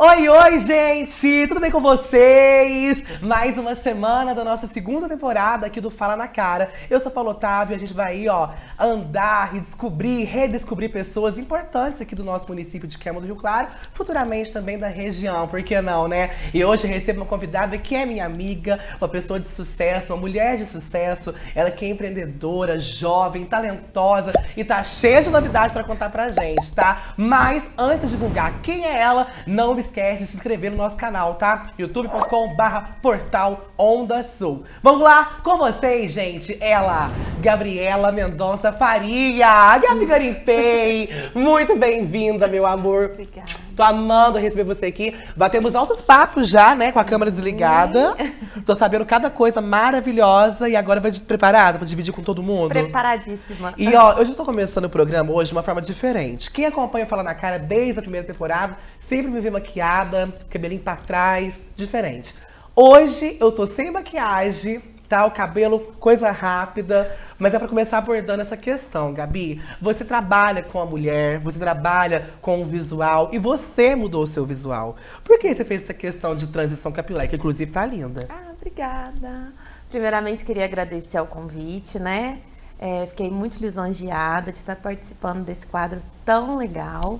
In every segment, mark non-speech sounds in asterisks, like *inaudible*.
Oi, oi, gente! Tudo bem com vocês? Mais uma semana da nossa segunda temporada aqui do Fala na Cara. Eu sou Paulo Otávio e a gente vai aí, ó, andar e descobrir, redescobrir pessoas importantes aqui do nosso município de Queima do Rio Claro, futuramente também da região, por que não, né? E hoje recebo uma convidada que é minha amiga, uma pessoa de sucesso, uma mulher de sucesso, ela que é empreendedora, jovem, talentosa e tá cheia de novidades para contar pra gente, tá? Mas antes de divulgar quem é ela, não me esquece de se inscrever no nosso canal, tá? youtube.com barra portal Onda Sul. Vamos lá com vocês, gente. Ela, Gabriela Mendonça Faria. Gabi Garimpei, muito bem-vinda, meu amor. Obrigada. Tô amando receber você aqui. Batemos altos papos já, né, com a câmera desligada. Tô sabendo cada coisa maravilhosa e agora vai preparada pra dividir com todo mundo? Preparadíssima. E ó, eu tô começando o programa hoje de uma forma diferente. Quem acompanha o Fala na Cara desde a primeira temporada sempre me vê maquiada, cabelinho pra trás, diferente. Hoje eu tô sem maquiagem, tá? O cabelo, coisa rápida. Mas é para começar abordando essa questão, Gabi. Você trabalha com a mulher, você trabalha com o visual e você mudou o seu visual. Por que você fez essa questão de transição capilar, que inclusive tá linda? Ah, obrigada. Primeiramente, queria agradecer ao convite, né? É, fiquei muito lisonjeada de estar participando desse quadro tão legal.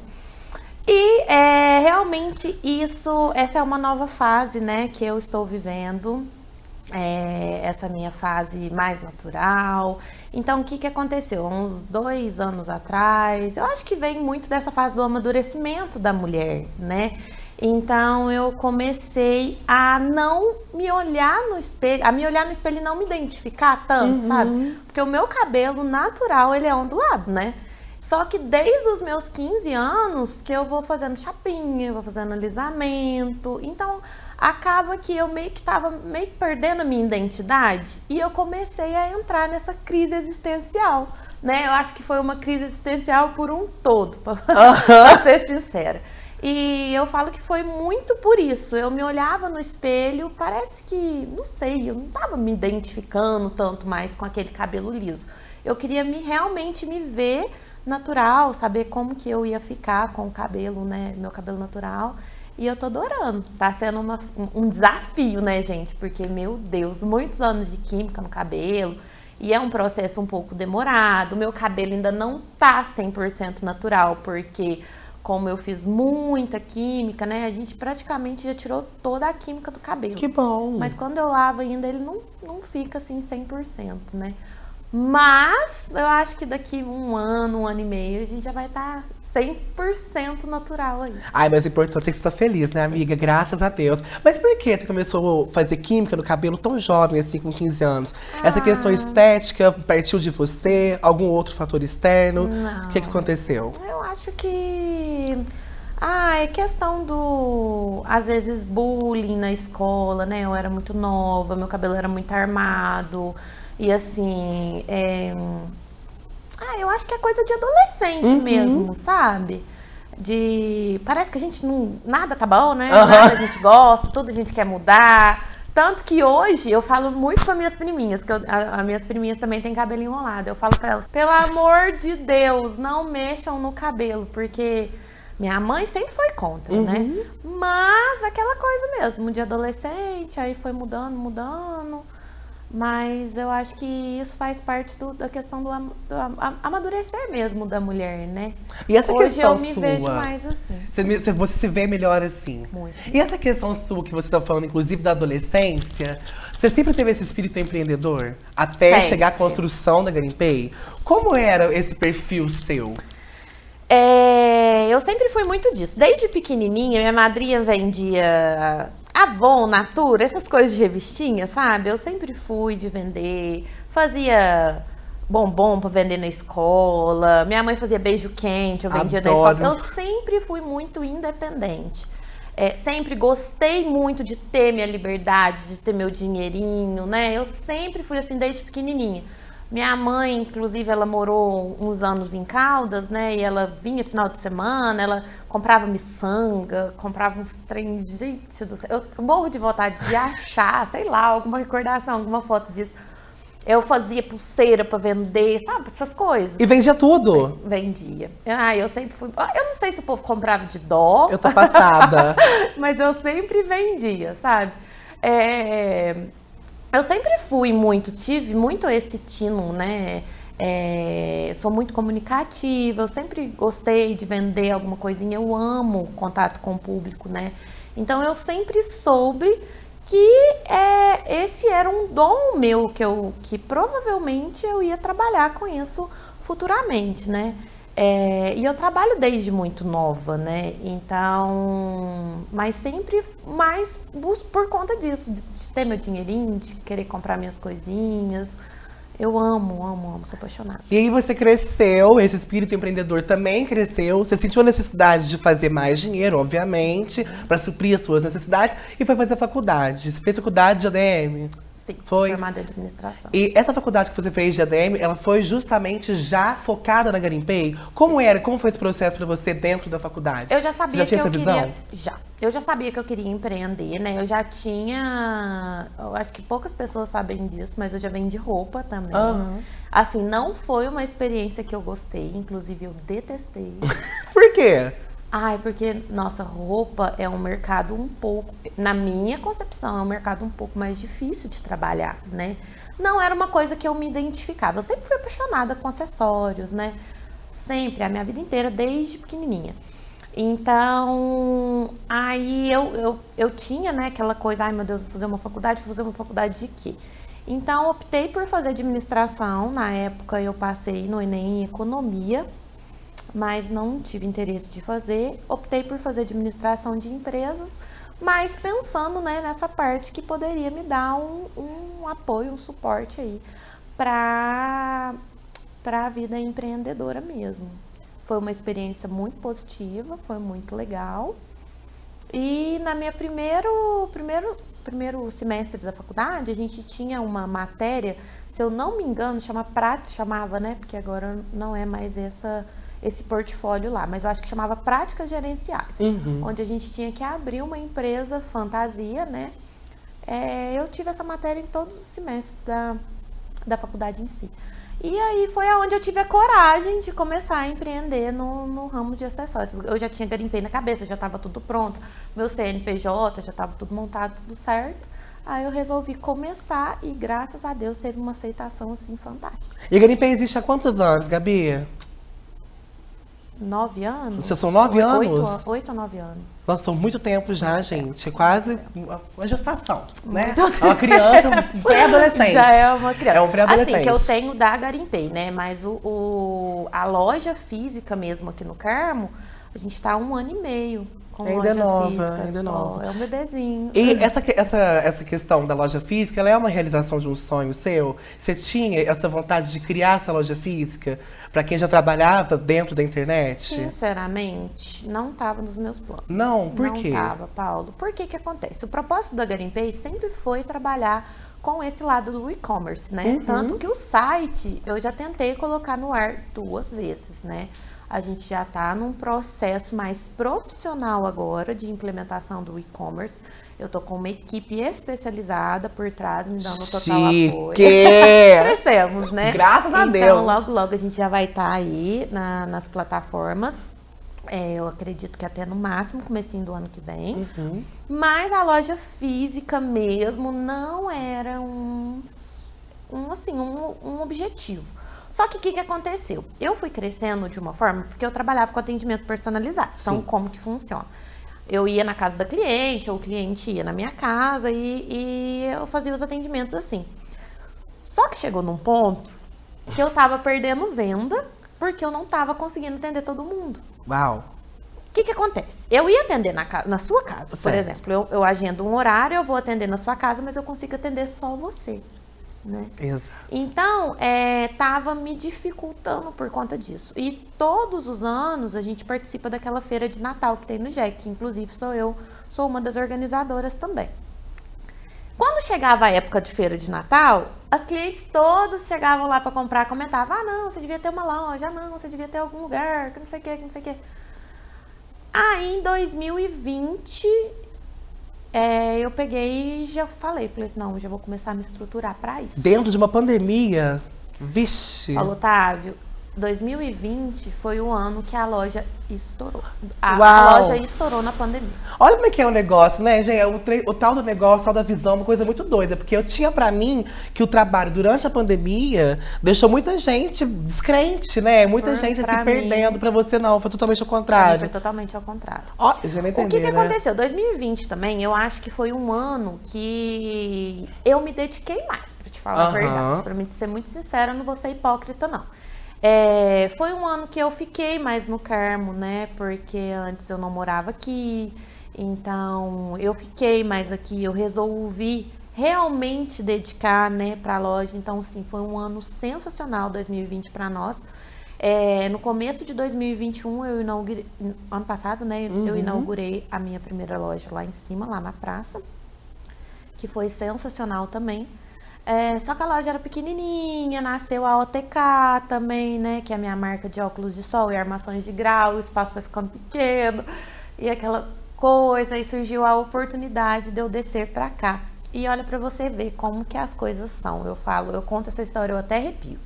E é, realmente isso, essa é uma nova fase, né, que eu estou vivendo é, essa minha fase mais natural. Então, o que, que aconteceu? Uns dois anos atrás, eu acho que vem muito dessa fase do amadurecimento da mulher, né? Então, eu comecei a não me olhar no espelho, a me olhar no espelho e não me identificar tanto, Uhum. sabe? Porque o meu cabelo natural, ele é ondulado, né? Só que desde os meus 15 anos que eu vou fazendo chapinha, vou fazendo alisamento. Então, acaba que eu meio que tava meio que perdendo a minha identidade e eu comecei a entrar nessa crise existencial, né? Eu acho que foi uma crise existencial por um todo, pra, *laughs* pra ser sincera. E eu falo que foi muito por isso. Eu me olhava no espelho, parece que, não sei, eu não tava me identificando tanto mais com aquele cabelo liso. Eu queria me realmente me ver natural, saber como que eu ia ficar com o cabelo, né, meu cabelo natural. E eu tô adorando. Tá sendo uma- um- desafio, né, gente? Porque, meu Deus, muitos anos de química no cabelo. E é um processo um pouco demorado. Meu cabelo ainda não tá 100% natural, porque como eu fiz muita química, né, a gente praticamente já tirou toda a química do cabelo. Que bom. Mas quando eu lavo ainda, ele não, não fica assim 100%, né? Mas eu acho que daqui um ano, um ano e meio, a gente já vai estar 100% natural aí. Ai, mas o importante é que você tá feliz, né, amiga? Graças a Deus. Mas por que você começou a fazer química no cabelo tão jovem, assim, com 15 anos? Essa Ah. questão estética partiu de você? Algum outro fator externo? Não. O que, que aconteceu? Eu acho que. Ah, é questão do. Às vezes, bullying na escola, né? Eu era muito nova, meu cabelo era muito armado. E assim. é, Ah, eu acho que é coisa de adolescente Uhum. mesmo, sabe? De. Parece que a gente não. Nada tá bom, né? Aham. Nada a gente gosta, tudo a gente quer mudar. Tanto que hoje eu falo muito para minhas priminhas, que eu, a- as minhas priminhas também têm cabelo enrolado. Eu falo para elas, pelo amor de Deus, não mexam no cabelo, porque minha mãe sempre foi contra, né? Mas aquela coisa mesmo, de adolescente, aí foi mudando, mudando. Mas eu acho que isso faz parte do- da questão do, am- do am- amadurecer mesmo da mulher, né? E essa Hoje questão eu me sua? vejo mais assim. Você, você- se vê melhor assim. Muito. E essa questão sua que você tá falando, inclusive, da adolescência, você sempre teve esse espírito empreendedor? Até Sempre. chegar à construção da Garimpei? Como era esse perfil seu? É, eu sempre fui muito disso. Desde pequenininha, minha madrinha vendia Avon, Natura, essas coisas de revistinha, sabe? Eu sempre fui de vender, fazia bombom pra vender na escola. Minha mãe fazia beijo quente, eu vendia na Adoro. escola. Eu sempre fui muito independente. É, sempre gostei muito de ter minha liberdade, de ter meu dinheirinho, né? Eu sempre fui assim desde pequenininha. Minha mãe, inclusive, ela morou uns anos em Caldas, né? E ela vinha final de semana, ela comprava miçanga, comprava uns trem, gente do céu. Eu morro de vontade de achar, sei lá, alguma recordação, alguma foto disso. Eu fazia pulseira para vender, sabe? Essas coisas. E vendia tudo? Vendia. Ah, eu sempre fui. Eu não sei se o povo comprava de dó. Eu tô passada. *laughs* mas eu sempre vendia, sabe? É... Eu sempre fui muito, tive muito esse tino, né? É, sou muito comunicativa, eu sempre gostei de vender alguma coisinha, eu amo contato com o público, né? Então eu sempre soube que é, esse era um dom meu que eu que provavelmente eu ia trabalhar com isso futuramente, né? É, e eu trabalho desde muito nova, né? Então, mas sempre mais por conta disso, de ter meu dinheirinho, de querer comprar minhas coisinhas. Eu amo, amo, amo, sou apaixonada. E aí você cresceu, esse espírito empreendedor também cresceu. Você sentiu a necessidade de fazer mais dinheiro, obviamente, para suprir as suas necessidades e foi fazer a faculdade. Você fez faculdade de ADM? Sim, foi formada em administração. E essa faculdade que você fez de ADM, ela foi justamente já focada na Garimpei? Como Sim. era? Como foi esse processo para você dentro da faculdade? Eu já sabia já que eu visão? queria. Já. Eu já sabia que eu queria empreender, né? Eu já tinha. Eu acho que poucas pessoas sabem disso, mas eu já vendi roupa também. Uhum. Assim, não foi uma experiência que eu gostei, inclusive eu detestei. *laughs* Por quê? Ai, porque, nossa, roupa é um mercado um pouco, na minha concepção, é um mercado um pouco mais difícil de trabalhar, né? Não era uma coisa que eu me identificava. Eu sempre fui apaixonada com acessórios, né? Sempre, a minha vida inteira, desde pequenininha. Então, aí eu, eu, eu tinha, né, aquela coisa, ai meu Deus, vou fazer uma faculdade, vou fazer uma faculdade de quê? Então, optei por fazer administração. Na época, eu passei no Enem em economia, mas não tive interesse de fazer. Optei por fazer administração de empresas, mas pensando né, nessa parte que poderia me dar um, um apoio, um suporte aí para a vida empreendedora mesmo. Foi uma experiência muito positiva, foi muito legal. E na minha primeiro, primeiro, primeiro semestre da faculdade, a gente tinha uma matéria, se eu não me engano, chama prática, chamava, né? Porque agora não é mais essa esse portfólio lá, mas eu acho que chamava Práticas Gerenciais, uhum. onde a gente tinha que abrir uma empresa fantasia, né? É, eu tive essa matéria em todos os semestres da, da faculdade em si. E aí foi aonde eu tive a coragem de começar a empreender no, no ramo de acessórios. Eu já tinha garimpei na cabeça, já estava tudo pronto, meu CNPJ já estava tudo montado, tudo certo. Aí eu resolvi começar e graças a Deus teve uma aceitação assim fantástica. E Garimpei existe há quantos anos, Gabi? Nove anos. Vocês são nove oito, anos? Oito, oito ou nove anos. Nossa, são muito tempo já, gente. Quase uma gestação, né? É uma criança, um pré-adolescente. *laughs* Já é uma criança. É um pré-adolescente. Assim, que eu tenho da Garimpei, né? Mas o, o, a loja física mesmo aqui no Carmo, a gente está um ano e meio. Com ainda loja nova, física ainda só. nova. É um bebezinho. E essa, essa, essa questão da loja física, ela é uma realização de um sonho seu? Você tinha essa vontade de criar essa loja física? para quem já trabalhava dentro da internet? Sinceramente, não estava nos meus planos. Não, por não quê? Não estava, Paulo. Por que que acontece? O propósito da Garimpei sempre foi trabalhar com esse lado do e-commerce, né? Uhum. Tanto que o site eu já tentei colocar no ar duas vezes, né? A gente já está num processo mais profissional agora de implementação do e-commerce. Eu tô com uma equipe especializada por trás, me dando total Chique. apoio. *laughs* Crescemos, né? Graças a então, Deus. Então, logo, logo a gente já vai estar tá aí na, nas plataformas. É, eu acredito que até no máximo comecinho do ano que vem. Uhum. Mas a loja física mesmo não era um, um assim, um, um objetivo. Só que o que, que aconteceu? Eu fui crescendo de uma forma, porque eu trabalhava com atendimento personalizado. Então, Sim. como que funciona? eu ia na casa da cliente, ou o cliente ia na minha casa e, e eu fazia os atendimentos assim. Só que chegou num ponto que eu tava perdendo venda porque eu não tava conseguindo atender todo mundo. Uau! O que, que acontece? Eu ia atender na, na sua casa, certo. por exemplo. Eu, eu agendo um horário, eu vou atender na sua casa, mas eu consigo atender só você né? Exato. Então, estava é, me dificultando por conta disso. E todos os anos a gente participa daquela feira de Natal que tem no JEC, que inclusive sou eu, sou uma das organizadoras também. Quando chegava a época de feira de Natal, as clientes todas chegavam lá para comprar, comentavam: ah, não, você devia ter uma loja, ah, não, você devia ter algum lugar, que não sei o que, que não sei o que. Aí em 2020 é, eu peguei e já falei, falei assim, não, já vou começar a me estruturar para isso. Dentro de uma pandemia, vixe. Falou, Otávio, 2020 foi o ano que a loja estourou. A, a loja estourou na pandemia. Olha como é que é o negócio, né, gente? O, tre- o tal do negócio, o tal da visão, é uma coisa muito doida. Porque eu tinha pra mim que o trabalho durante a pandemia deixou muita gente descrente, né? Muita Por- gente se pra perdendo. Pra você não, foi totalmente ao contrário. Foi totalmente ao contrário. Ó, já me O que, que né? aconteceu? 2020 também, eu acho que foi um ano que eu me dediquei mais, pra te falar a verdade. Pra mim ser muito sincera, eu não vou ser hipócrita, não. É, foi um ano que eu fiquei mais no Carmo, né? Porque antes eu não morava aqui. Então, eu fiquei mais aqui, eu resolvi realmente dedicar, né, pra loja. Então, sim, foi um ano sensacional 2020 pra nós. É, no começo de 2021, eu inaugurei, ano passado, né, eu Uhum. inaugurei a minha primeira loja lá em cima, lá na praça, que foi sensacional também. É, só que a loja era pequenininha, nasceu a OTK também, né, que é a minha marca de óculos de sol e armações de grau, o espaço foi ficando pequeno e aquela coisa, aí surgiu a oportunidade de eu descer pra cá. E olha pra você ver como que as coisas são. Eu falo, eu conto essa história, eu até arrepio.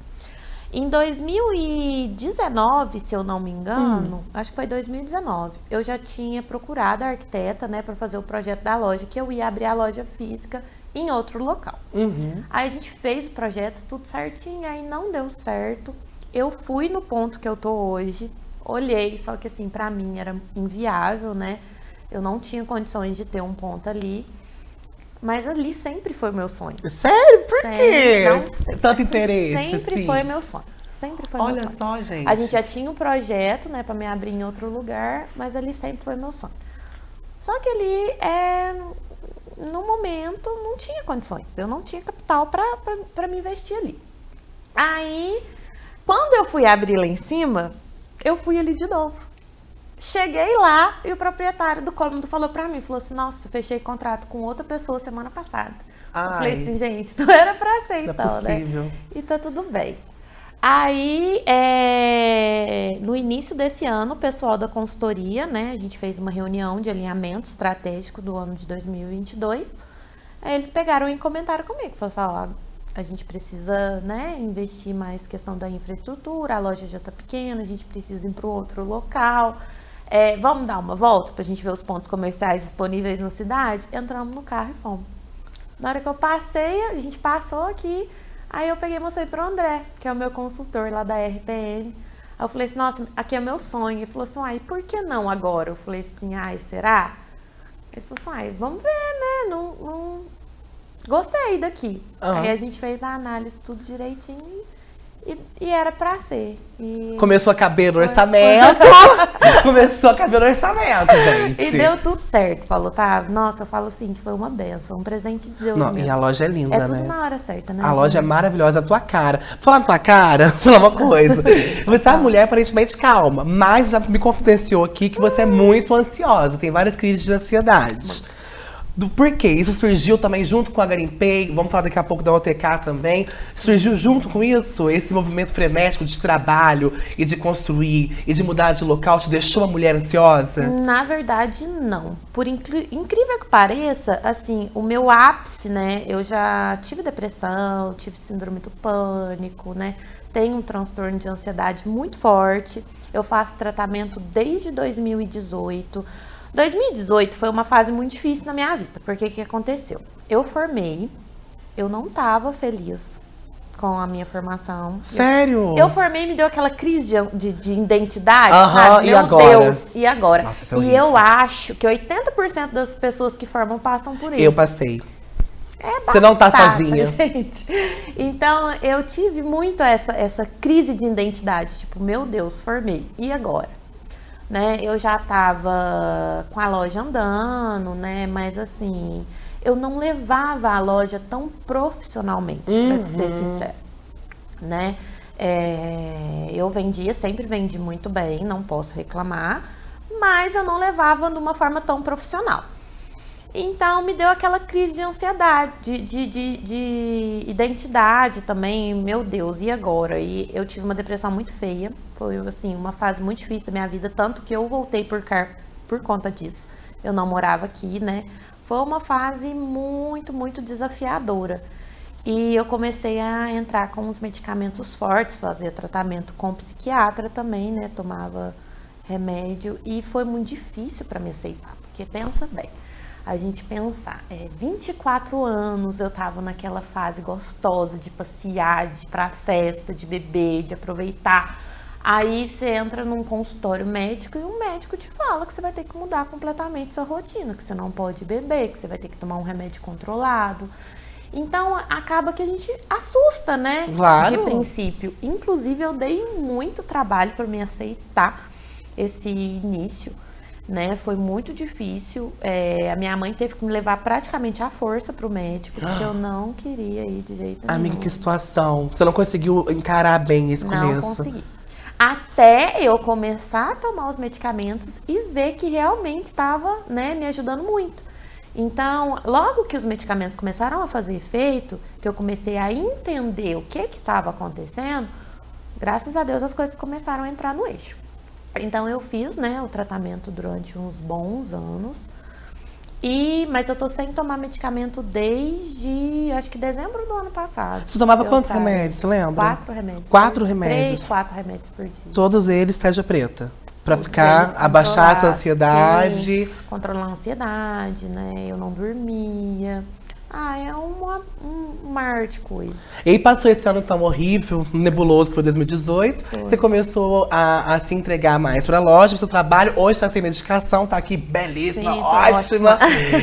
Em 2019, se eu não me engano, acho que foi 2019, eu já tinha procurado a arquiteta, né, para fazer o projeto da loja, que eu ia abrir a loja física em outro local. Uhum. Aí a gente fez o projeto tudo certinho, aí não deu certo. Eu fui no ponto que eu tô hoje, olhei, só que assim, pra mim era inviável, né? Eu não tinha condições de ter um ponto ali. Mas ali sempre foi meu sonho. Sério? Por Sempre, quê? não sei. Tanto interesse. Sempre assim? foi meu sonho. Sempre foi meu Olha sonho. só, gente. A gente já tinha um projeto, né, para me abrir em outro lugar, mas ali sempre foi meu sonho. Só que ali, é, no momento, não tinha condições. Eu não tinha capital para me investir ali. Aí, quando eu fui abrir lá em cima, eu fui ali de novo. Cheguei lá e o proprietário do cômodo falou pra mim, falou assim, nossa, fechei contrato com outra pessoa semana passada. Eu Ai. falei assim, gente, *laughs* não era pra ser Não é então, né? possível. E tá tudo bem. Aí, é, no início desse ano, o pessoal da consultoria, né, a gente fez uma reunião de alinhamento estratégico do ano de 2022. Aí eles pegaram e comentaram comigo, falaram assim, ó, a gente precisa, né, investir mais questão da infraestrutura, a loja já tá pequena, a gente precisa ir para outro local. É, vamos dar uma volta pra gente ver os pontos comerciais disponíveis na cidade? Entramos no carro e fomos. Na hora que eu passei, a gente passou aqui, aí eu peguei e mostrei pro André, que é o meu consultor lá da RPM. Aí eu falei assim, nossa, aqui é meu sonho. Ele falou assim, ai, por que não agora? Eu falei assim, ai, será? Ele falou assim, ai, vamos ver, né? Não, não... Gostei daqui. Aham. Aí a gente fez a análise tudo direitinho e, e era pra ser. E, Começou a caber no orçamento. *laughs* *laughs* Começou a caber no orçamento, gente. e deu tudo certo, falou, tá? Nossa, eu falo assim, que foi uma benção, um presente de Deus Não, mesmo. e a loja é linda, É tudo né? na hora certa, né? A loja é gente? maravilhosa, a tua cara. Falar na tua cara, *laughs* vou falar uma coisa. Você é uma mulher aparentemente calma, mas já me confidenciou aqui que você é muito ansiosa, tem várias crises de ansiedade. Do porquê? Isso surgiu também junto com a Garimpei, vamos falar daqui a pouco da OTK também. Surgiu junto com isso, esse movimento frenético de trabalho e de construir e de mudar de local, te deixou uma mulher ansiosa? Na verdade, não. Por incrível que pareça, assim, o meu ápice, né? Eu já tive depressão, tive síndrome do pânico, né? Tenho um transtorno de ansiedade muito forte. Eu faço tratamento desde 2018. 2018 foi uma fase muito difícil na minha vida, porque o que aconteceu? Eu formei, eu não tava feliz com a minha formação. Eu Sério? eu formei e me deu aquela crise de, de, de identidade, Aham, sabe? e Meu agora? Deus, e agora? Nossa, é e eu acho que 80% das pessoas que formam passam por isso. Eu passei. É Você não tá batata, sozinha. *laughs* gente. Então, eu tive muito essa, essa crise de identidade. Tipo, meu Deus, formei. E agora? Né? Eu já tava com a loja andando, né? Mas assim, eu não levava a loja tão profissionalmente, pra te ser Uhum. sincera. Né? É, eu vendia, sempre vendi muito bem, não posso reclamar. Mas eu não levava de uma forma tão profissional. Então me deu aquela crise de ansiedade, de, de, de, de identidade também, meu Deus, e agora? E eu tive uma depressão muito feia, foi assim, uma fase muito difícil da minha vida, tanto que eu voltei por, car por conta disso. Eu não morava aqui, né? Foi uma fase muito, muito desafiadora. E eu comecei a entrar com os medicamentos fortes, fazia tratamento com psiquiatra também, né? Tomava remédio e foi muito difícil para me aceitar, porque pensa bem, a gente pensar, é, 24 anos eu tava naquela fase gostosa de passear, de ir pra festa, de beber, de aproveitar. Aí você entra num consultório médico e um médico te fala que você vai ter que mudar completamente sua rotina, que você não pode beber, que você vai ter que tomar um remédio controlado. Então acaba que a gente assusta, né? Claro. De princípio. Inclusive eu dei muito trabalho para me aceitar esse início, né? Foi muito difícil. É, a minha mãe teve que me levar praticamente à força para o médico, porque eu não queria ir de jeito nenhum. Amiga, que situação. Você não conseguiu encarar bem esse Não começo. consegui. Até eu começar a tomar os medicamentos e ver que realmente estava né, me ajudando muito. Então, logo que os medicamentos começaram a fazer efeito, que eu comecei a entender o que estava acontecendo, graças a Deus as coisas começaram a entrar no eixo. Então eu fiz, né, o tratamento durante uns bons anos. E, mas eu tô sem tomar medicamento desde, acho que dezembro do ano passado. Você tomava Eu quantos tava- remédios, você lembra? Quatro remédios. Quatro remédios. Três, quatro remédios por dia. Todos eles tarja preta. Pra Todos ficar, abaixar essa ansiedade. sim, controlar a ansiedade, né? Eu não dormia. Ah, é uma, um mar de coisas. E aí passou esse ano tão horrível, nebuloso, que foi 2018. Foi. Você começou a, a se entregar mais pra loja, pro seu trabalho. Hoje tá sem medicação, tá aqui belíssima, Sim, tô ótima.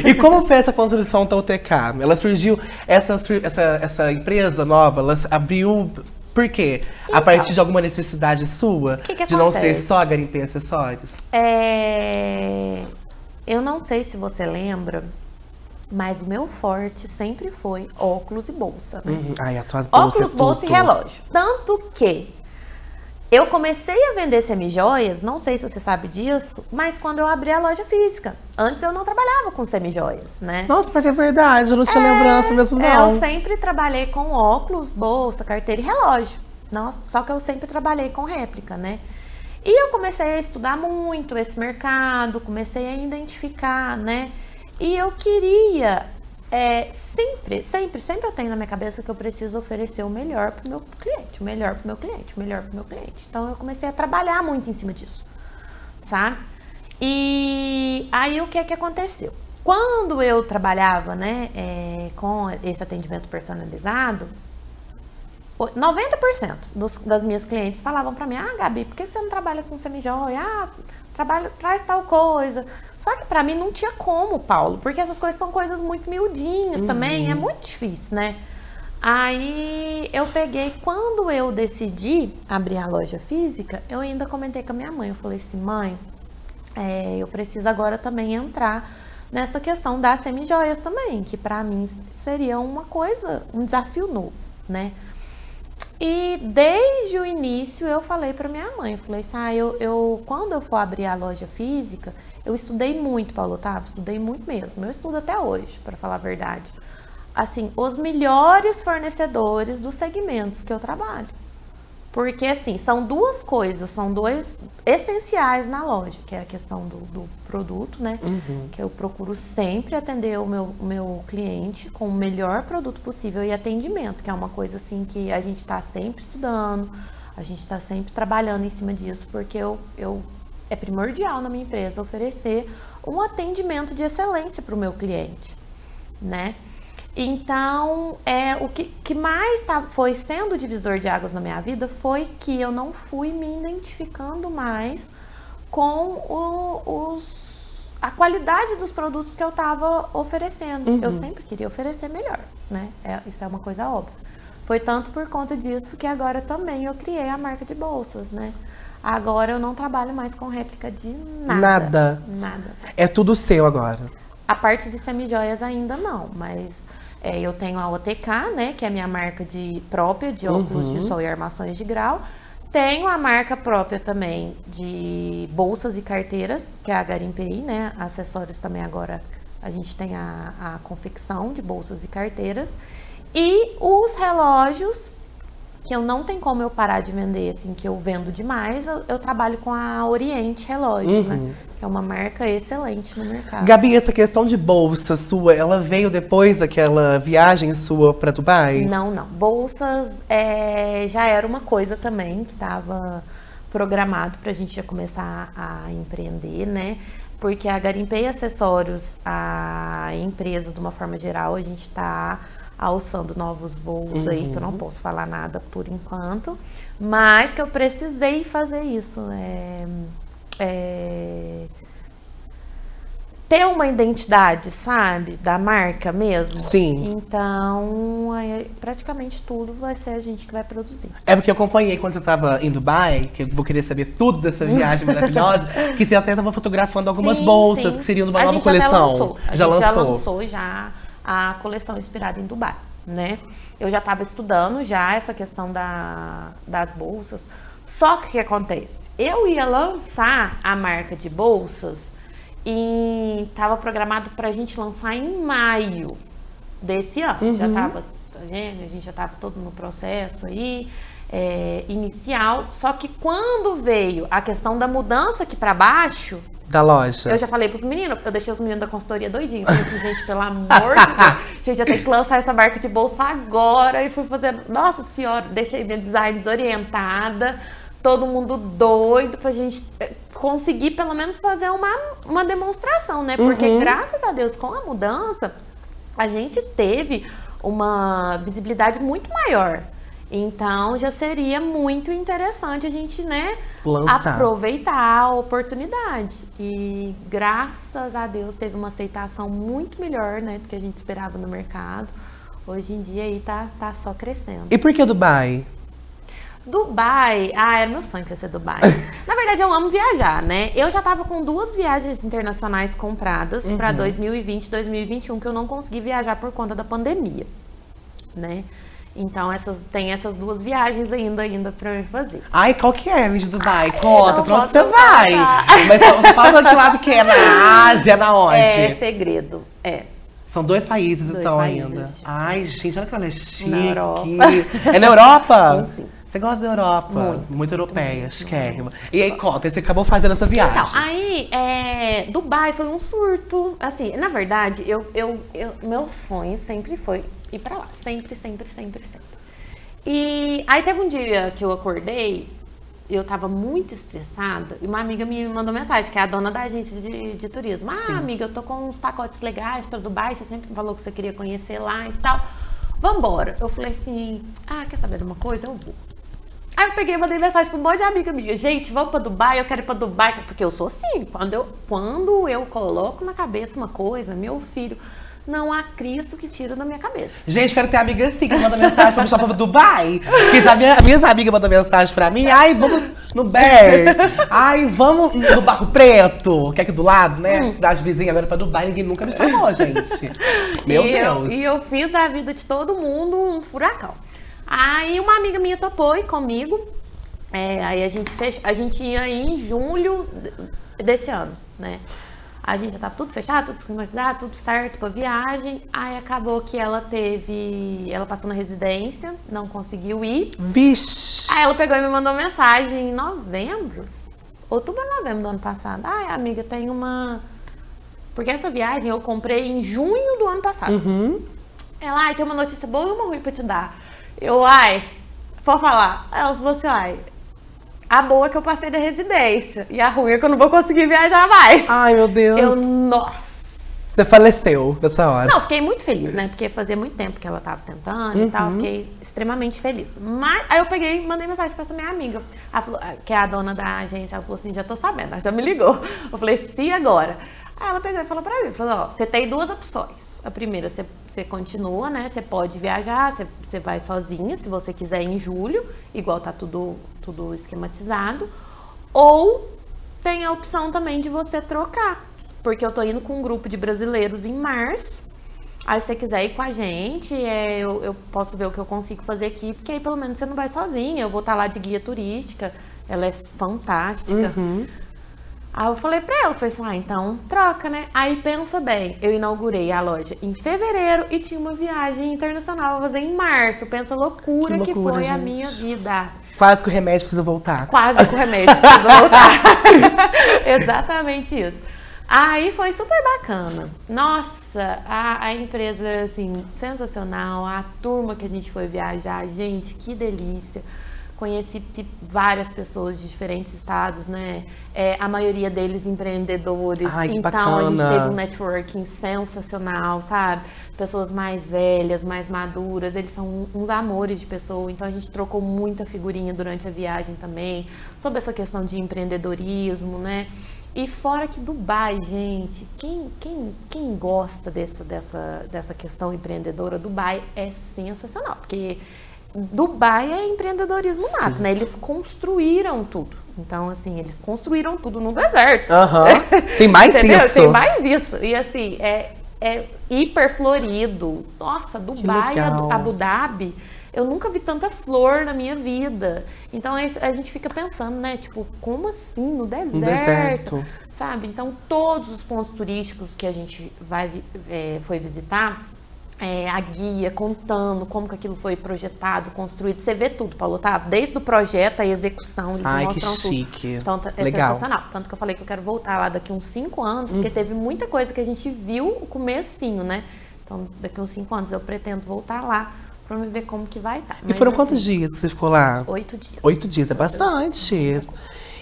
E como foi essa construção da UTK? Ela surgiu, essa, essa, essa empresa nova, ela abriu. Por quê? a Então. partir de alguma necessidade sua? Que que de não ser só garimpar acessórios? É... Eu não sei se você lembra, mas o meu forte sempre foi óculos e bolsa, né? Uhum. Ai, as. Óculos, é bolsa e relógio. Tanto que eu comecei a vender semijoias, não sei se você sabe disso, mas quando eu abri a loja física. Antes eu não trabalhava com semijoias, né? Nossa, porque é verdade, eu não tinha lembrança mesmo, É, não. Eu sempre trabalhei com óculos, bolsa, carteira e relógio. Nossa, só que eu sempre trabalhei com réplica, né? E eu comecei a estudar muito esse mercado, comecei a identificar, né? E eu queria é, sempre, sempre, sempre eu tenho na minha cabeça que eu preciso oferecer o melhor para o meu cliente, o melhor para o meu cliente, o melhor para o meu cliente. Então eu comecei a trabalhar muito em cima disso, sabe? E aí o que que aconteceu? Quando eu trabalhava, né, é, com esse atendimento personalizado, o- 90% dos, das minhas clientes falavam pra mim, ah, Gabi, por que você não trabalha com semijoia? Ah, trabalha, traz tal coisa. Só que pra mim não tinha como, Paulo, porque essas coisas são coisas muito miudinhas também, é muito difícil, né? Aí eu peguei, quando eu decidi abrir a loja física, eu ainda comentei com a minha mãe, eu falei assim, mãe, é, eu preciso agora também entrar nessa questão das semijoias também, que pra mim seria uma coisa, um desafio novo, né? E desde o início eu falei para minha mãe, eu falei assim, ah, eu, eu quando eu for abrir a loja física, eu estudei muito, Paulo Otávio, estudei muito mesmo. Eu estudo até hoje, para falar a verdade. Assim, os melhores fornecedores dos segmentos que eu trabalho. Porque, assim, são duas coisas, são dois essenciais na loja, que é a questão do, do produto, né? Que eu procuro sempre atender o meu, o meu cliente com o melhor produto possível e atendimento, que é uma coisa, assim, que a gente está sempre estudando, a gente está sempre trabalhando em cima disso, porque eu, eu é primordial na minha empresa oferecer um atendimento de excelência para o meu cliente, né? Então, é, o que, que mais tá, foi sendo o divisor de águas na minha vida foi que eu não fui me identificando mais com o- os, a qualidade dos produtos que eu estava oferecendo. Eu sempre queria oferecer melhor, né? É, isso é uma coisa óbvia. Foi tanto por conta disso que agora também eu criei a marca de bolsas, né? Agora eu não trabalho mais com réplica de nada. Nada. Nada. É tudo seu agora. A parte de semijoias ainda não, mas é, eu tenho a OTK, né, que é a minha marca de própria de óculos de sol e armações de grau. Tenho a marca própria também de bolsas e carteiras, que é a Garimpei, né? Acessórios também agora a gente tem a, a confecção de bolsas e carteiras. E os relógios eu não tem como eu parar de vender, assim, que eu vendo demais, eu, eu trabalho com a Oriente Relógio, né? Uhum. Que é uma marca excelente no mercado. Gabi, essa questão de bolsa sua, ela veio depois daquela viagem sua pra Dubai? Não, não. Bolsas é, já era uma coisa também que estava programado para a gente já começar a empreender, né? Porque a Garimpei Acessórios, a empresa de uma forma geral, a gente está alçando novos voos aí, que eu não posso falar nada por enquanto, mas que eu precisei fazer isso. É, é, ter uma identidade, sabe? Da marca mesmo. Sim. Então, aí, praticamente tudo vai ser a gente que vai produzir. É porque eu acompanhei quando você estava em Dubai, que eu vou querer saber tudo dessa viagem *laughs* maravilhosa, que você até estava fotografando algumas Sim, bolsas sim. que seriam de uma a nova coleção. lançou. A já gente lançou. já lançou já a coleção inspirada em Dubai, né? Eu já estava estudando já essa questão da, das bolsas. Só que o que acontece? Eu ia lançar a marca de bolsas e estava programado para a gente lançar em maio desse ano. Já estava, tá vendo? A gente já estava todo no processo aí é, inicial. Só que quando veio a questão da mudança aqui para baixo, Da loja. eu já falei pros meninos, eu deixei os meninos da consultoria doidinhos. Falei assim, gente, pelo amor de Deus, *laughs* gente, já tem que lançar essa marca de bolsa agora. E fui fazendo, nossa senhora, deixei minha design desorientada, todo mundo doido pra gente eh, conseguir pelo menos fazer uma, uma demonstração, né? Porque graças a Deus, com a mudança, a gente teve uma visibilidade muito maior. Então já seria muito interessante a gente, né, Lançar. aproveitar a oportunidade. E graças a Deus teve uma aceitação muito melhor, né, do que a gente esperava no mercado. Hoje em dia aí tá, tá só crescendo. E por que Dubai? Dubai, ah, era meu sonho conhecer Dubai. *laughs* Na verdade, eu amo viajar, né? Eu já tava com duas viagens internacionais compradas para 2020 e 2021 que eu não consegui viajar por conta da pandemia, né? Então, essas, tem essas duas viagens ainda, ainda pra eu fazer. Ai, qual que é de Dubai? Conta, pra onde você vai? Mas só- fala de lado que é, na Ásia, na onde? É segredo, é. São dois países, Dois então, países, ainda. tipo. Ai, gente, olha que ela é chique. Na Europa. É na Europa? *laughs* Sim, sim. Você gosta da Europa? Muito. Muito europeia, chiquérrima. E aí, conta, você acabou fazendo essa viagem. Então, aí, é, Dubai foi um surto. Assim, na verdade, eu, eu, eu- meu sonho sempre foi ir pra lá. Sempre, sempre, sempre, sempre. E aí teve um dia que eu acordei, eu tava muito estressada, e uma amiga me mandou mensagem, que é a dona da agência de, de turismo. Ah, amiga, eu tô com uns pacotes legais pra Dubai, você sempre falou que você queria conhecer lá e tal. Vambora. Eu falei assim, ah, quer saber de uma coisa? Eu vou. Aí eu peguei e mandei mensagem pra um monte de amiga minha. Gente, vamos pra Dubai, eu quero ir pra Dubai. Porque eu sou assim, quando eu, quando eu coloco na cabeça uma coisa, meu filho, não há Cristo que tira da minha cabeça. Gente, quero ter amiga assim, que manda mensagem pra me chamar pra Dubai. Porque as minha, minhas amigas mandam mensagem pra mim. Ai, vamos no Ber. Ai, vamos no Barro Preto, que é aqui do lado, né? Hum. Cidade vizinha agora pra Dubai. Ninguém nunca me chamou, *laughs* gente. Meu e Deus. Eu, e eu fiz da vida de todo mundo um furacão. Aí uma amiga minha topou ir comigo. É, aí a gente fech... a gente ia em julho de- desse ano, né? A gente já tava tudo fechado, tudo esquematizado, tudo certo pra viagem. Aí acabou que ela teve. Ela passou na residência, não conseguiu ir. Vixe. Aí ela pegou e me mandou mensagem em novembro. Outubro ou novembro do ano passado. Ai, amiga, tem uma. Porque essa viagem eu comprei em junho do ano passado. Uhum. Ela, ai, tem uma notícia boa e uma ruim pra te dar. Eu, ai, pode falar. Ela falou assim, ai, a boa é que eu passei da residência. E a ruim é que eu não vou conseguir viajar mais. Ai, meu Deus. Eu, nossa. Você faleceu nessa hora. Não, fiquei muito feliz, né? Porque fazia muito tempo que ela tava tentando e tal. Fiquei extremamente feliz. Mas aí eu peguei e mandei mensagem pra essa minha amiga, falou- que é a dona da agência. Ela falou assim: já tô sabendo, ela já me ligou. Eu falei, sim, agora. Aí ela pegou e falou pra mim: falou, ó, você tem duas opções. A primeira, você, você continua, né? Você pode viajar, você, você vai sozinha, se você quiser em julho, igual tá tudo, tudo esquematizado. Ou tem a opção também de você trocar. Porque eu tô indo com um grupo de brasileiros em março. Aí se você quiser ir com a gente, é, eu, eu posso ver o que eu consigo fazer aqui, porque aí pelo menos você não vai sozinha. Eu vou estar lá de guia turística. Ela é fantástica. Aí eu falei pra ela, falei assim, ah, então troca, né? Aí pensa bem, eu inaugurei a loja em fevereiro e tinha uma viagem internacional pra fazer em março. Pensa a loucura que, loucura, que foi gente. a minha vida. Quase que o remédio precisa voltar. Quase que o remédio precisa voltar. *laughs* Exatamente isso. Aí foi super bacana. Nossa, a, a empresa, assim, sensacional. A turma que a gente foi viajar, gente, que delícia conheci várias pessoas de diferentes estados, né? É, a maioria deles empreendedores. Ai, então bacana. a gente teve um networking sensacional, sabe? Pessoas mais velhas, mais maduras, eles são uns amores de pessoa. Então a gente trocou muita figurinha durante a viagem também sobre essa questão de empreendedorismo, né? E fora que Dubai, gente, quem, quem, quem gosta dessa, dessa, dessa questão empreendedora, Dubai é sensacional, porque Dubai é empreendedorismo nato, Sim. né? Eles construíram tudo. Então, assim, eles construíram tudo no deserto. Uhum. Tem *laughs* mais isso. Tem mais isso. E assim, é, é hiper florido. Nossa, Dubai, Abu Dhabi, eu nunca vi tanta flor na minha vida. Então a gente fica pensando, né? Tipo, como assim? No deserto? No deserto. Sabe? Então, todos os pontos turísticos que a gente vai, é, foi visitar é, a guia contando como que aquilo foi projetado, construído. Você vê tudo, Paulo Otávio, desde o projeto, a execução, eles Ai, mostram que chique. tudo. Então é Legal. sensacional. Tanto que eu falei que eu quero voltar lá daqui uns cinco anos, porque hum. teve muita coisa que a gente viu o comecinho, né? Então, daqui uns cinco anos eu pretendo voltar lá para me ver como que vai estar. Tá. E foram assim, quantos dias que você ficou lá? Oito dias. Oito dias, é bastante.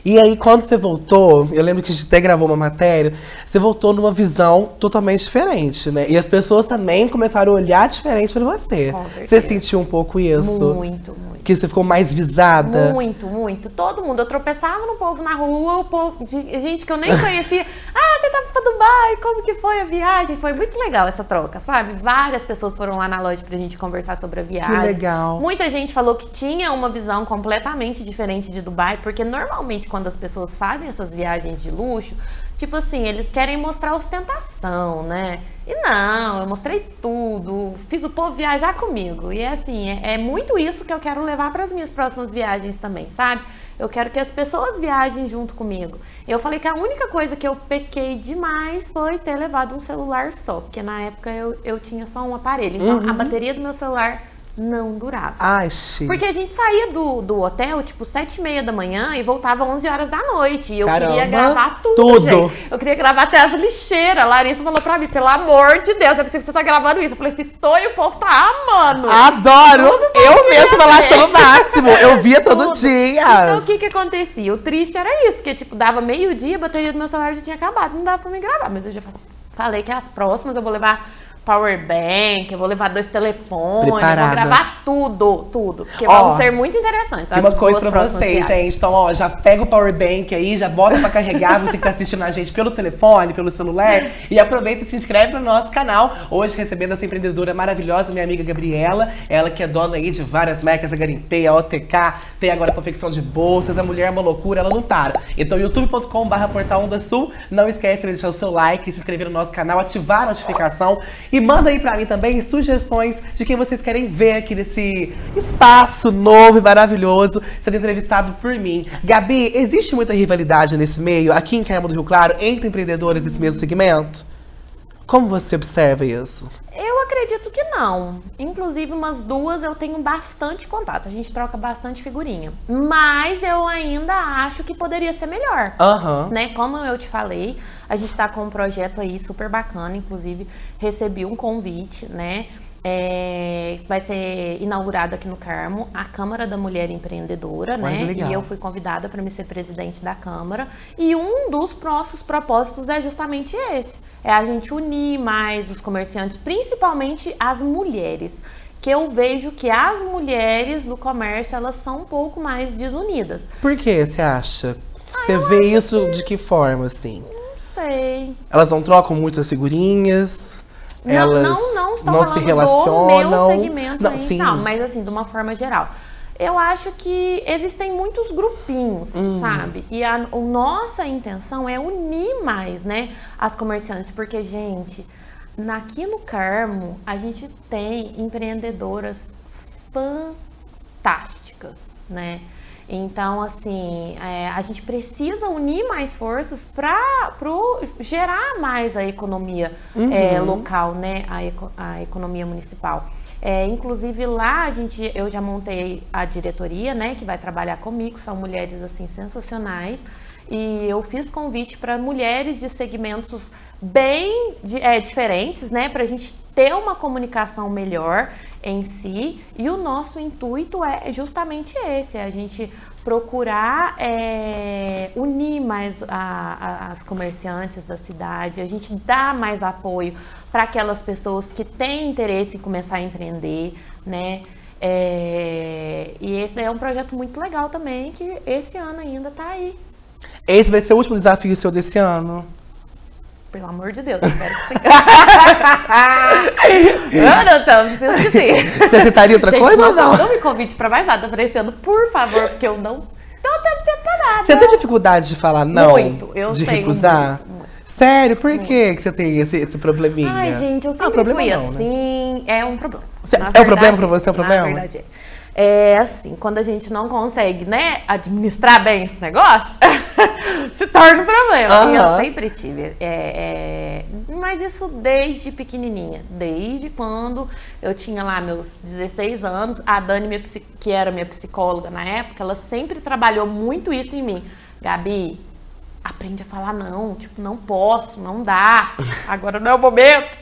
E aí, quando você voltou, eu lembro que a gente até gravou uma matéria, você voltou numa visão totalmente diferente, né? E as pessoas também começaram a olhar diferente para você. Você sentiu um pouco isso? Muito, muito. Que você ficou mais visada? Muito, muito. Todo mundo. Eu tropeçava no povo na rua, o povo, de, gente que eu nem *laughs* conhecia. ah, você tá pra Dubai, como que foi a viagem? Foi muito legal essa troca, sabe? Várias pessoas foram lá na loja pra gente conversar sobre a viagem. Que legal. Muita gente falou que tinha uma visão completamente diferente de Dubai, porque normalmente quando as pessoas fazem essas viagens de luxo, tipo assim, eles querem mostrar ostentação, né? E não, eu mostrei tudo, fiz o povo viajar comigo. E é assim, é, é muito isso que eu quero levar para as minhas próximas viagens também, sabe? Eu quero que as pessoas viajem junto comigo. Eu falei que a única coisa que eu pequei demais foi ter levado um celular só, porque na época eu, eu tinha só um aparelho. Então uhum. a bateria do meu celular não durava. Ai, sim. Porque a gente saía do, do hotel, tipo, sete e meia da manhã e voltava às 11 horas da noite. E eu Caramba, queria gravar tudo, tudo. Gente. Eu queria gravar até as lixeiras. A Larissa falou pra mim, pelo amor de Deus, eu pensei que você tá gravando isso. Eu falei, se tô e o povo tá amando. Adoro! Eu mesma lá achando o máximo. Eu via todo dia. Então, o que que acontecia? O triste era isso, que, tipo, dava meio-dia, a bateria do meu celular já tinha acabado. Não dava pra me gravar. Mas eu já falei que as próximas eu vou levar power bank, eu vou levar dois telefones, Preparada. eu vou gravar tudo, tudo. Porque ó, vão ser muito interessantes. Uma coisa pra vocês, gente. Então, ó, já pega o power bank aí, já bota pra carregar, você que tá assistindo a gente pelo telefone, pelo celular. e aproveita e se inscreve no nosso canal. Hoje recebendo essa empreendedora maravilhosa, minha amiga Gabriela. Ela que é dona aí de várias marcas, a Garimpei, a OTK, tem agora a confecção de bolsas. A mulher é uma loucura, ela não para. Então, youtube.com.br portal Onda Sul. Não esquece de deixar o seu like, se inscrever no nosso canal, ativar a notificação e e manda aí pra mim também sugestões de quem vocês querem ver aqui nesse espaço novo e maravilhoso sendo entrevistado por mim. Gabi, existe muita rivalidade nesse meio, aqui em Carmo do Rio Claro, entre empreendedores desse mesmo segmento? Como você observa isso? Eu acredito que não. Inclusive, umas duas eu tenho bastante contato. A gente troca bastante figurinha. Mas eu ainda acho que poderia ser melhor. Uhum. Né? Como eu te falei, a gente está com um projeto aí super bacana. Inclusive, recebi um convite, né? É, vai ser inaugurado aqui no Carmo a Câmara da Mulher Empreendedora, né? E eu fui convidada para me ser presidente da Câmara. E um dos nossos propósitos é justamente esse: é a gente unir mais os comerciantes, principalmente as mulheres. Que eu vejo que as mulheres do comércio elas são um pouco mais desunidas. Por que você acha? Ah, você vê isso que... de que forma, assim? Não sei. Elas não trocam muitas figurinhas? Não, elas não, não, estou não se relacionam. do meu segmento não, aí, não, mas assim, de uma forma geral. Eu acho que existem muitos grupinhos, uhum. sabe? E a, a nossa intenção é unir mais, né, as comerciantes, porque, gente, aqui no Carmo, a gente tem empreendedoras fantásticas, né? Então, assim, é, a gente precisa unir mais forças para gerar mais a economia uhum. é, local, né? A, eco, a economia municipal. É, inclusive lá a gente, eu já montei a diretoria, né, que vai trabalhar comigo, são mulheres assim sensacionais. E eu fiz convite para mulheres de segmentos bem é, diferentes, né, para a gente ter uma comunicação melhor em si. E o nosso intuito é justamente esse: é a gente procurar é, unir mais a, a, as comerciantes da cidade, a gente dar mais apoio para aquelas pessoas que têm interesse em começar a empreender, né? É, e esse é um projeto muito legal também, que esse ano ainda está aí. Esse vai ser o último desafio seu desse ano? Pelo amor de Deus, espero que sim. Ana, então, preciso dizer. Você aceitaria outra Gente, coisa não, ou não? Não me convide pra mais nada pra esse ano, por favor, porque eu não tô tendo tempo pra nada. Você tem dificuldade de falar não? Muito, eu De tenho recusar? muito, muito. Sério? Por que que você tem esse, esse probleminha? Ai, gente, eu Ah, sempre problema fui não, né? assim. É um problema. Cê- é um problema pra você, é um problema? Na verdade é. É assim, quando a gente não consegue, né, administrar bem esse negócio, *laughs* se torna um problema. Aham. eu sempre tive. é, é, mas isso desde pequenininha. Desde quando eu tinha lá meus 16 anos. A Dani, minha que era minha psicóloga na época, ela sempre trabalhou muito isso em mim. Gabi, aprende a falar não. Tipo, não posso, não dá. Agora não é o momento.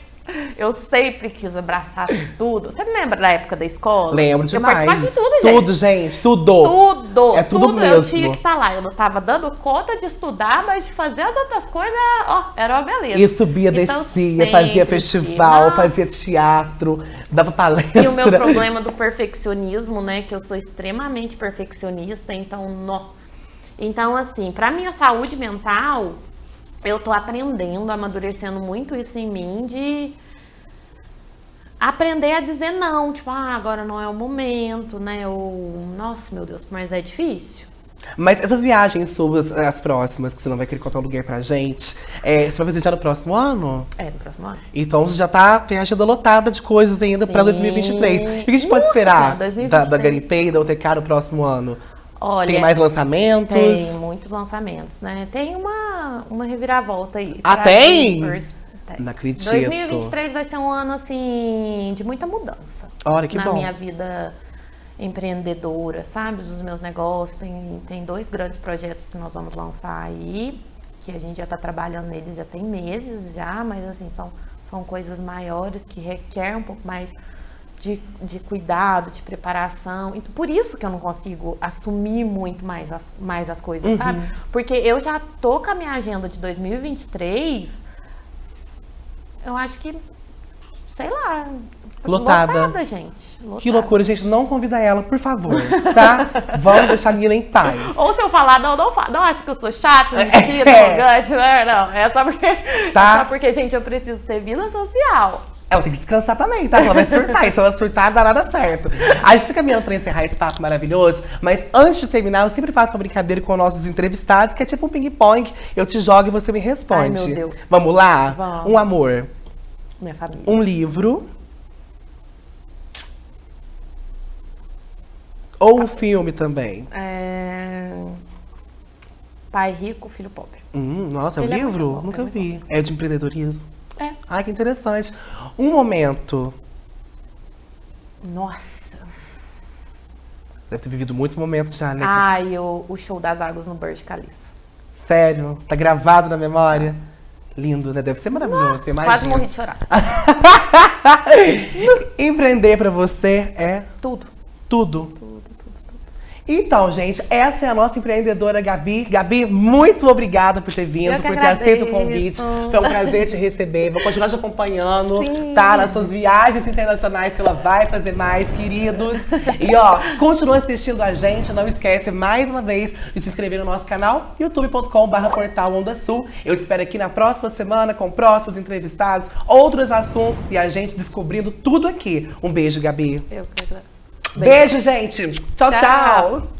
Eu sempre quis abraçar tudo. Você lembra da época da escola? Lembro Eu demais. participava de tudo, gente. Tudo, gente. Tudo. Tudo, É tudo eu mesmo. tinha que estar lá. Eu não tava dando conta de estudar, mas de fazer as outras coisas, ó, era uma beleza. E subia, Então, descia, fazia festival, tive. fazia teatro, dava palestra. E o meu problema do perfeccionismo, né? Que eu sou extremamente perfeccionista, então, nó. Então, assim, pra minha saúde mental, eu tô aprendendo, amadurecendo muito isso em mim de aprender a dizer não, tipo, ah, agora não é o momento, né? Ou, nossa, meu Deus, mas é difícil. Mas essas viagens suas, as próximas, que você não vai querer contar um lugar pra gente, é, você vai fazer já no próximo ano? É, no próximo ano. Então você já tá, tem a agenda lotada de coisas ainda pra Sim. 2023. O que a gente pode Nossa esperar Senhora, da, da 2023? Garipei, da UTK no próximo ano? Olha, Tem mais lançamentos? Tem muitos lançamentos, né? Tem uma, uma reviravolta aí. Ah, tem? Tem. Não acredito. 2023 vai ser um ano, assim, de muita mudança. Olha, que na bom. minha vida empreendedora, sabe? Dos meus negócios. Tem, tem dois grandes projetos que nós vamos lançar aí, que a gente já está trabalhando neles já tem meses já, mas assim, são, são coisas maiores que requer um pouco mais de, de cuidado, de preparação. Então, por isso que eu não consigo assumir muito mais as, mais as coisas, Uhum. sabe? Porque eu já tô com a minha agenda de 2023, eu acho que, sei lá, Lotada. gente. Que lotada. loucura, gente. Não convida ela, por favor, tá? *laughs* Vamos deixar a menina em paz. Ou se eu falar, não, não, não acho que eu sou chata, É. mentira, arrogante, *laughs* não, não. É só porque, Tá. é só porque, gente, eu preciso ter vida social. Ela tem que descansar também, tá? Ela vai surtar. e se ela surtar, dá nada certo. A gente tá caminhando pra encerrar esse papo maravilhoso, mas antes de terminar, eu sempre faço uma brincadeira com nossos entrevistados, que é tipo um ping-pong. Eu te jogo e você me responde. Ai, meu Deus. Vamos lá? Vamos. Um amor, Minha família. um livro. Ou um filme também. É... Pai rico, filho pobre. Hum, nossa, é um Ele é muito livro? bom, Nunca é muito vi. É de empreendedorismo. É. Ai, que interessante. Um momento. Nossa. Deve ter vivido muitos momentos já, né? Ai, o, o show das águas no Burj Khalifa. Sério? Tá gravado na memória? Lindo, né? Deve ser maravilhoso, você imagina. Quase morri de chorar. *laughs* Empreender pra você é. Tudo, tudo, tudo. Então, gente, essa é a nossa empreendedora Gabi. Gabi, muito obrigada por ter vindo, por ter aceito o convite. Foi um prazer te receber. Vou continuar te acompanhando, Sim. tá? Nas suas viagens internacionais que ela vai fazer mais, queridos. E ó, continua assistindo a gente. Não esquece mais uma vez de se inscrever no nosso canal, youtube.com.br portal Onda Sul. Eu te espero aqui na próxima semana com próximos entrevistados, outros assuntos e a gente descobrindo tudo aqui. Um beijo, Gabi. Eu que agradeço. Beijo, gente. tchau. Tchau. tchau.